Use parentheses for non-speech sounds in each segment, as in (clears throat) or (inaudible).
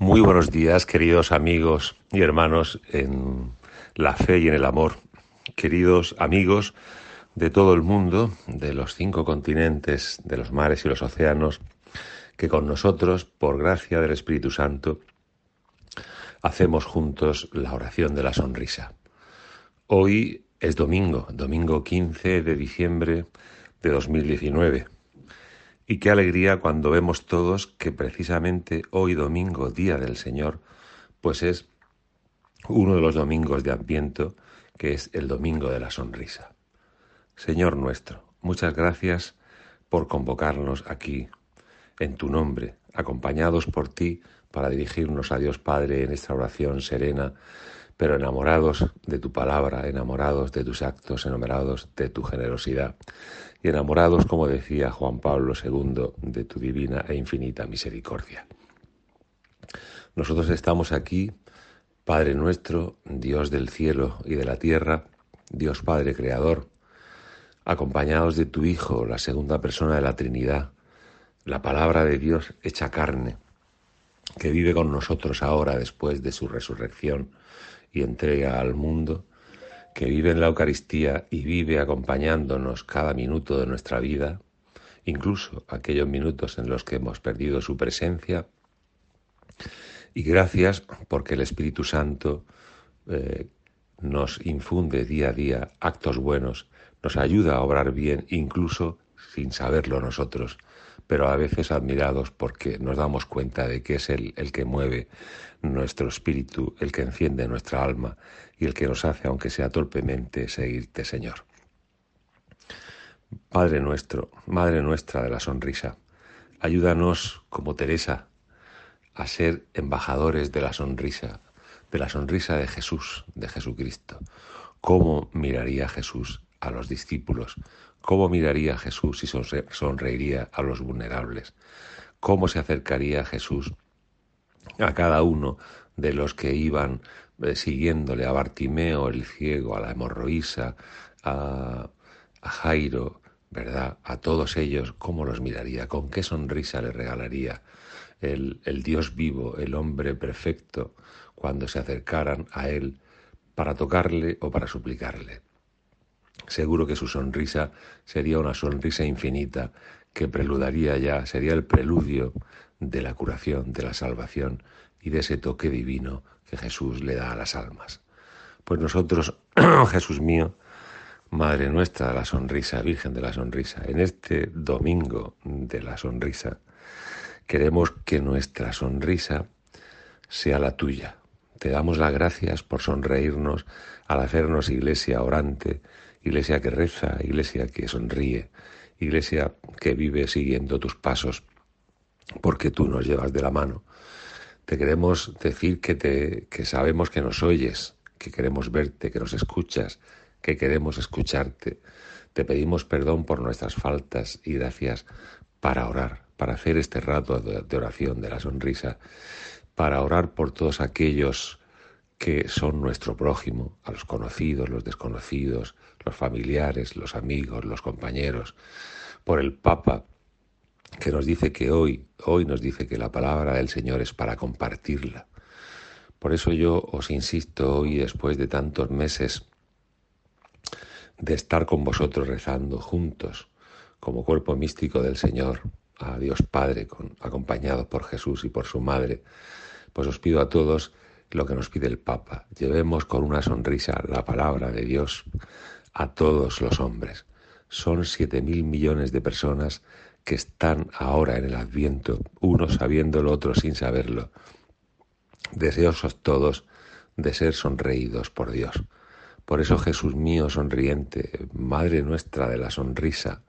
Muy buenos días, queridos amigos y hermanos en la fe y en el amor. Queridos amigos de todo el mundo, de los cinco continentes, de los mares y los océanos, que con nosotros, por gracia del Espíritu Santo, hacemos juntos la oración de la sonrisa. Hoy es domingo, domingo 15 de diciembre de 2019. Y qué alegría cuando vemos todos que precisamente hoy domingo, Día del Señor, pues es uno de los domingos de Adviento, que es el domingo de la sonrisa. Señor nuestro, muchas gracias por convocarnos aquí, en tu nombre, acompañados por ti para dirigirnos a Dios Padre en esta oración serena, pero enamorados de tu palabra, enamorados de tus actos, enamorados de tu generosidad y enamorados, como decía Juan Pablo II, de tu divina e infinita misericordia. Nosotros estamos aquí, Padre nuestro, Dios del cielo y de la tierra, Dios Padre Creador, acompañados de tu Hijo, la segunda persona de la Trinidad, la palabra de Dios hecha carne, que vive con nosotros ahora después de su resurrección y entrega al mundo, que vive en la Eucaristía y vive acompañándonos cada minuto de nuestra vida, incluso aquellos minutos en los que hemos perdido su presencia. Y gracias porque el Espíritu Santo eh, nos infunde día a día actos buenos, nos ayuda a obrar bien, incluso sin saberlo nosotros, pero a veces admirados porque nos damos cuenta de que es Él el que mueve nuestro espíritu, el que enciende nuestra alma y el que nos hace, aunque sea torpemente, seguirte, Señor. Padre nuestro, Madre nuestra de la sonrisa, ayúdanos, como Teresa, a ser embajadores de la sonrisa, de la sonrisa de Jesús, de Jesucristo. ¿Cómo miraría Jesús a los discípulos? ¿Cómo miraría Jesús y sonreiría a los vulnerables? ¿Cómo se acercaría Jesús a cada uno de los que iban eh, siguiéndole a Bartimeo el ciego, a la hemorroísa, a, Jairo, ¿verdad? A todos ellos, ¿cómo los miraría? ¿Con qué sonrisa le regalaría el, el Dios vivo, el hombre perfecto, cuando se acercaran a Él para tocarle o para suplicarle? Seguro que su sonrisa sería una sonrisa infinita que preludaría ya, sería el preludio de la curación, de la salvación y de ese toque divino que Jesús le da a las almas. Pues nosotros, (clears throat) Jesús mío, Madre nuestra de la sonrisa, Virgen de la sonrisa, en este domingo de la sonrisa, queremos que nuestra sonrisa sea la tuya. Te damos las gracias por sonreírnos al hacernos iglesia orante, iglesia que reza, iglesia que sonríe, iglesia que vive siguiendo tus pasos porque tú nos llevas de la mano. Te queremos decir que, te, que sabemos que nos oyes, que queremos verte, que nos escuchas, que queremos escucharte. Te pedimos perdón por nuestras faltas y gracias para orar, para hacer este rato de oración de la sonrisa, para orar por todos aquellos que son nuestro prójimo, a los conocidos, los desconocidos, los familiares, los amigos, los compañeros, por el Papa, que nos dice que hoy, hoy nos dice que la palabra del Señor es para compartirla. Por eso yo os insisto hoy, después de tantos meses de estar con vosotros rezando juntos, como cuerpo místico del Señor, a Dios Padre, con, acompañado por Jesús y por su Madre, pues os pido a todos lo que nos pide el Papa. Llevemos con una sonrisa la palabra de Dios a todos los hombres. Son siete mil millones de personas que están ahora en el adviento, unos sabiéndolo, otros sin saberlo, deseosos todos de ser sonreídos por Dios. Por eso Jesús mío sonriente, Madre nuestra de la sonrisa,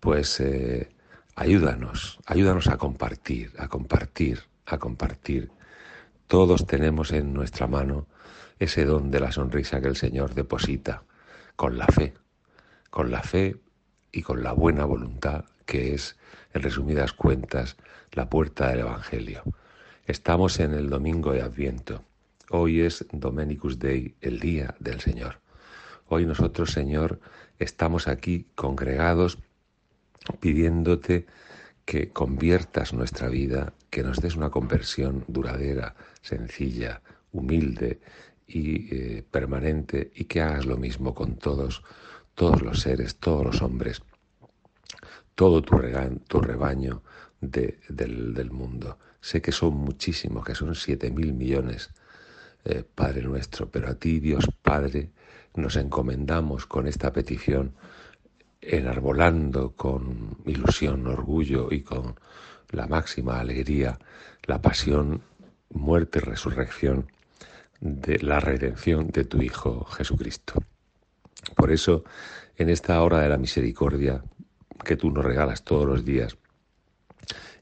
pues eh, ayúdanos, ayúdanos a compartir, a compartir, a compartir. Todos tenemos en nuestra mano ese don de la sonrisa que el Señor deposita con la fe, con la fe y con la buena voluntad que es, en resumidas cuentas, la puerta del Evangelio. Estamos en el domingo de Adviento. Hoy es Domenicus Dei, el día del Señor. Hoy nosotros, Señor, estamos aquí congregados pidiéndote que conviertas nuestra vida, que nos des una conversión duradera, sencilla, humilde y eh, permanente y que hagas lo mismo con todos, todos los seres, todos los hombres, todo tu, rebaño del, mundo. Sé que son muchísimos, que son siete mil millones, eh, Padre nuestro, pero a ti, Dios Padre, nos encomendamos con esta petición, enarbolando con ilusión, orgullo y con la máxima alegría la pasión, muerte y resurrección de la redención de tu Hijo Jesucristo. Por eso, en esta hora de la misericordia que tú nos regalas todos los días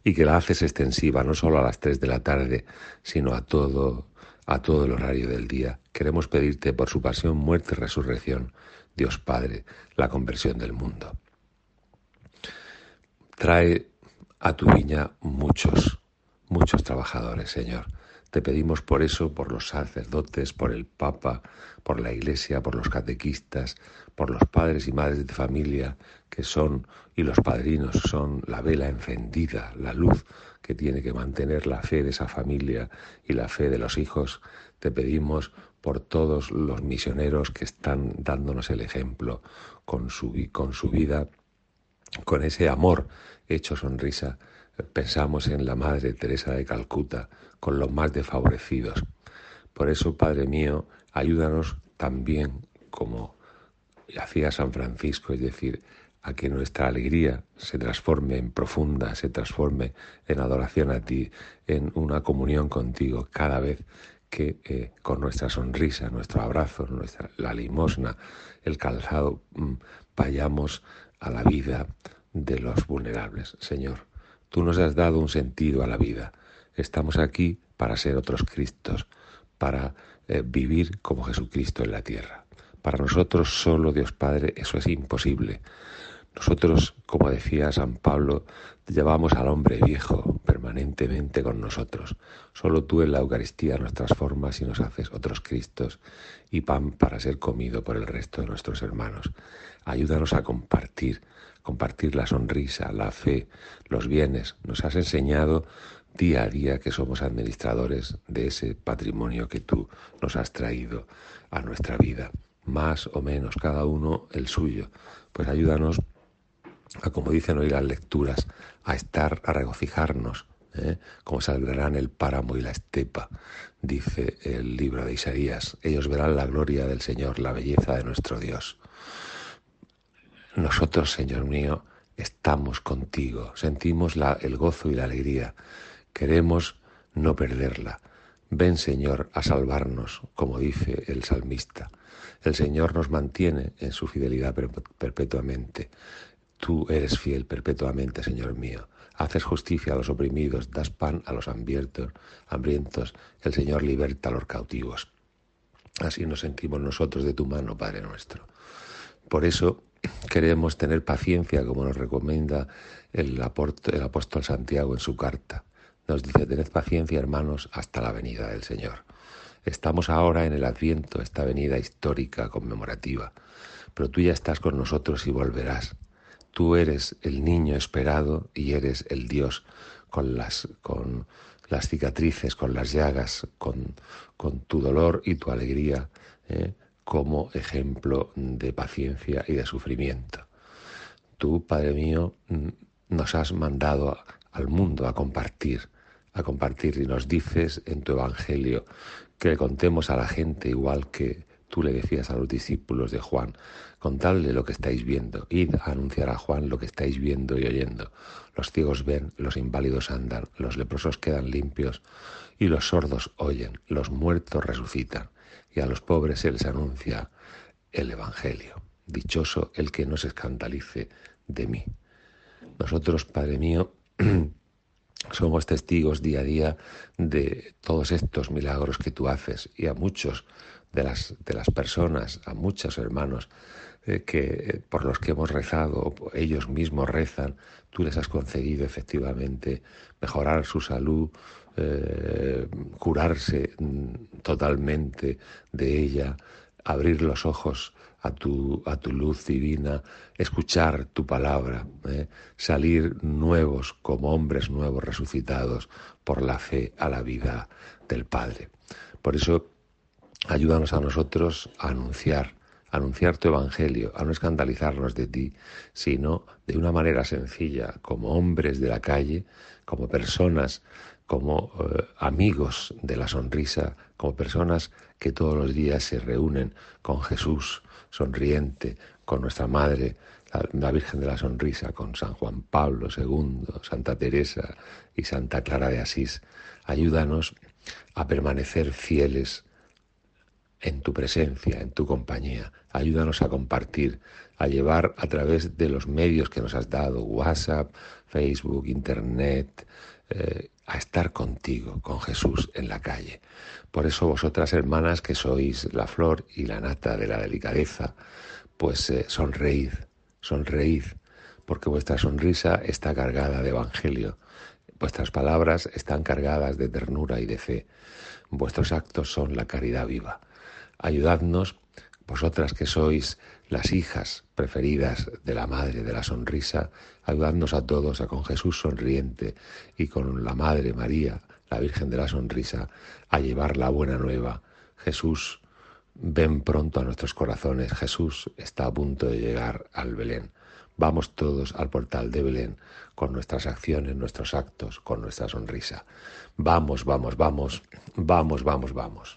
y que la haces extensiva no solo a las tres de la tarde, sino a todo a todo el horario del día, queremos pedirte por su pasión, muerte y resurrección, Dios Padre, la conversión del mundo. Trae a tu viña muchos, muchos trabajadores, Señor te pedimos por eso, por los sacerdotes, por el Papa, por la Iglesia, por los catequistas, por los padres y madres de familia que son, y los padrinos son la vela encendida, la luz que tiene que mantener la fe de esa familia y la fe de los hijos. Te pedimos por todos los misioneros que están dándonos el ejemplo con su, con su vida, con ese amor hecho sonrisa pensamos en la Madre Teresa de Calcuta, con los más desfavorecidos. Por eso, Padre mío, ayúdanos también, como hacía San Francisco, es decir, a que nuestra alegría se transforme en profunda, se transforme en adoración a ti, en una comunión contigo cada vez que eh, con nuestra sonrisa, nuestro abrazo, nuestra, la limosna, el calzado, mm, vayamos a la vida de los vulnerables. Señor, Tú nos has dado un sentido a la vida. Estamos aquí para ser otros Cristos, para eh, vivir como Jesucristo en la tierra. Para nosotros solo, Dios Padre, eso es imposible. Nosotros, como decía San Pablo, llevamos al hombre viejo con nosotros. Solo tú en la Eucaristía nos transformas y nos haces otros Cristos y pan para ser comido por el resto de nuestros hermanos. Ayúdanos a compartir compartir la sonrisa, la fe, los bienes. Nos has enseñado día a día que somos administradores de ese patrimonio que tú nos has traído a nuestra vida, más o menos, cada uno el suyo. Pues ayúdanos a, como dicen hoy las lecturas, a estar, a regocijarnos, ¿eh? como saldrán el páramo y la estepa, dice el libro de Isaías. Ellos verán la gloria del Señor, la belleza de nuestro Dios. Nosotros, Señor mío, estamos contigo, sentimos el gozo y la alegría, queremos no perderla. Ven, Señor, a salvarnos, como dice el salmista. El Señor nos mantiene en su fidelidad perpetuamente. Tú eres fiel perpetuamente, Señor mío. Haces justicia a los oprimidos, das pan a los hambrientos. El Señor liberta a los cautivos. Así nos sentimos nosotros de tu mano, Padre nuestro. Por eso queremos tener paciencia, como nos recomienda el, apóstol Santiago en su carta. Nos dice, tened paciencia, hermanos, hasta la venida del Señor. Estamos ahora en el Adviento, esta venida histórica, conmemorativa, pero tú ya estás con nosotros y volverás. Tú eres el niño esperado y eres el Dios con las, con las cicatrices, con las llagas, con, con tu dolor y tu alegría. ¿eh? como ejemplo de paciencia y de sufrimiento. Tú, Padre mío, mm, nos has mandado al mundo a compartir, a compartir y nos dices en tu Evangelio que le contemos a la gente igual que tú le decías a los discípulos de Juan, contadle lo que estáis viendo, id a anunciar a Juan lo que estáis viendo y oyendo. Los ciegos ven, los inválidos andan, los leprosos quedan limpios y los sordos oyen, los muertos resucitan y a los pobres se les anuncia el Evangelio. Dichoso el que no se escandalice de mí. Nosotros, Padre mío, (clears throat) somos testigos día a día de todos estos milagros que tú haces y a muchos de las, de las personas, a muchos hermanos eh, que por los que hemos rezado, ellos mismos rezan, tú les has concedido efectivamente mejorar su salud, eh, curarse mm, totalmente de ella, abrir los ojos a tu, a tu luz divina, escuchar tu palabra, ¿eh? salir nuevos como hombres nuevos resucitados por la fe a la vida del Padre. Por eso, ayúdanos a nosotros a anunciar, a anunciar tu evangelio, a no escandalizarnos de ti, sino de una manera sencilla, como hombres de la calle, como personas como eh, amigos de la sonrisa, como personas que todos los días se reúnen con Jesús sonriente, con nuestra Madre, la, Virgen de la Sonrisa, con San Juan Pablo II, Santa Teresa y Santa Clara de Asís. Ayúdanos a permanecer fieles en tu presencia, en tu compañía. Ayúdanos a compartir, a llevar a través de los medios que nos has dado, WhatsApp, Facebook, Internet, eh, a estar contigo, con Jesús en la calle. Por eso vosotras, hermanas, que sois la flor y la nata de la delicadeza, pues eh, sonreíd, sonreíd, porque vuestra sonrisa está cargada de evangelio, vuestras palabras están cargadas de ternura y de fe, vuestros actos son la caridad viva. Ayudadnos, vosotras que sois las hijas preferidas de la Madre de la Sonrisa, ayudadnos a todos a con Jesús sonriente y con la Madre María, la Virgen de la Sonrisa, a llevar la buena nueva. Jesús, ven pronto a nuestros corazones. Jesús está a punto de llegar al Belén. Vamos todos al portal de Belén con nuestras acciones, nuestros actos, con nuestra sonrisa. Vamos, vamos, vamos, vamos, vamos, vamos.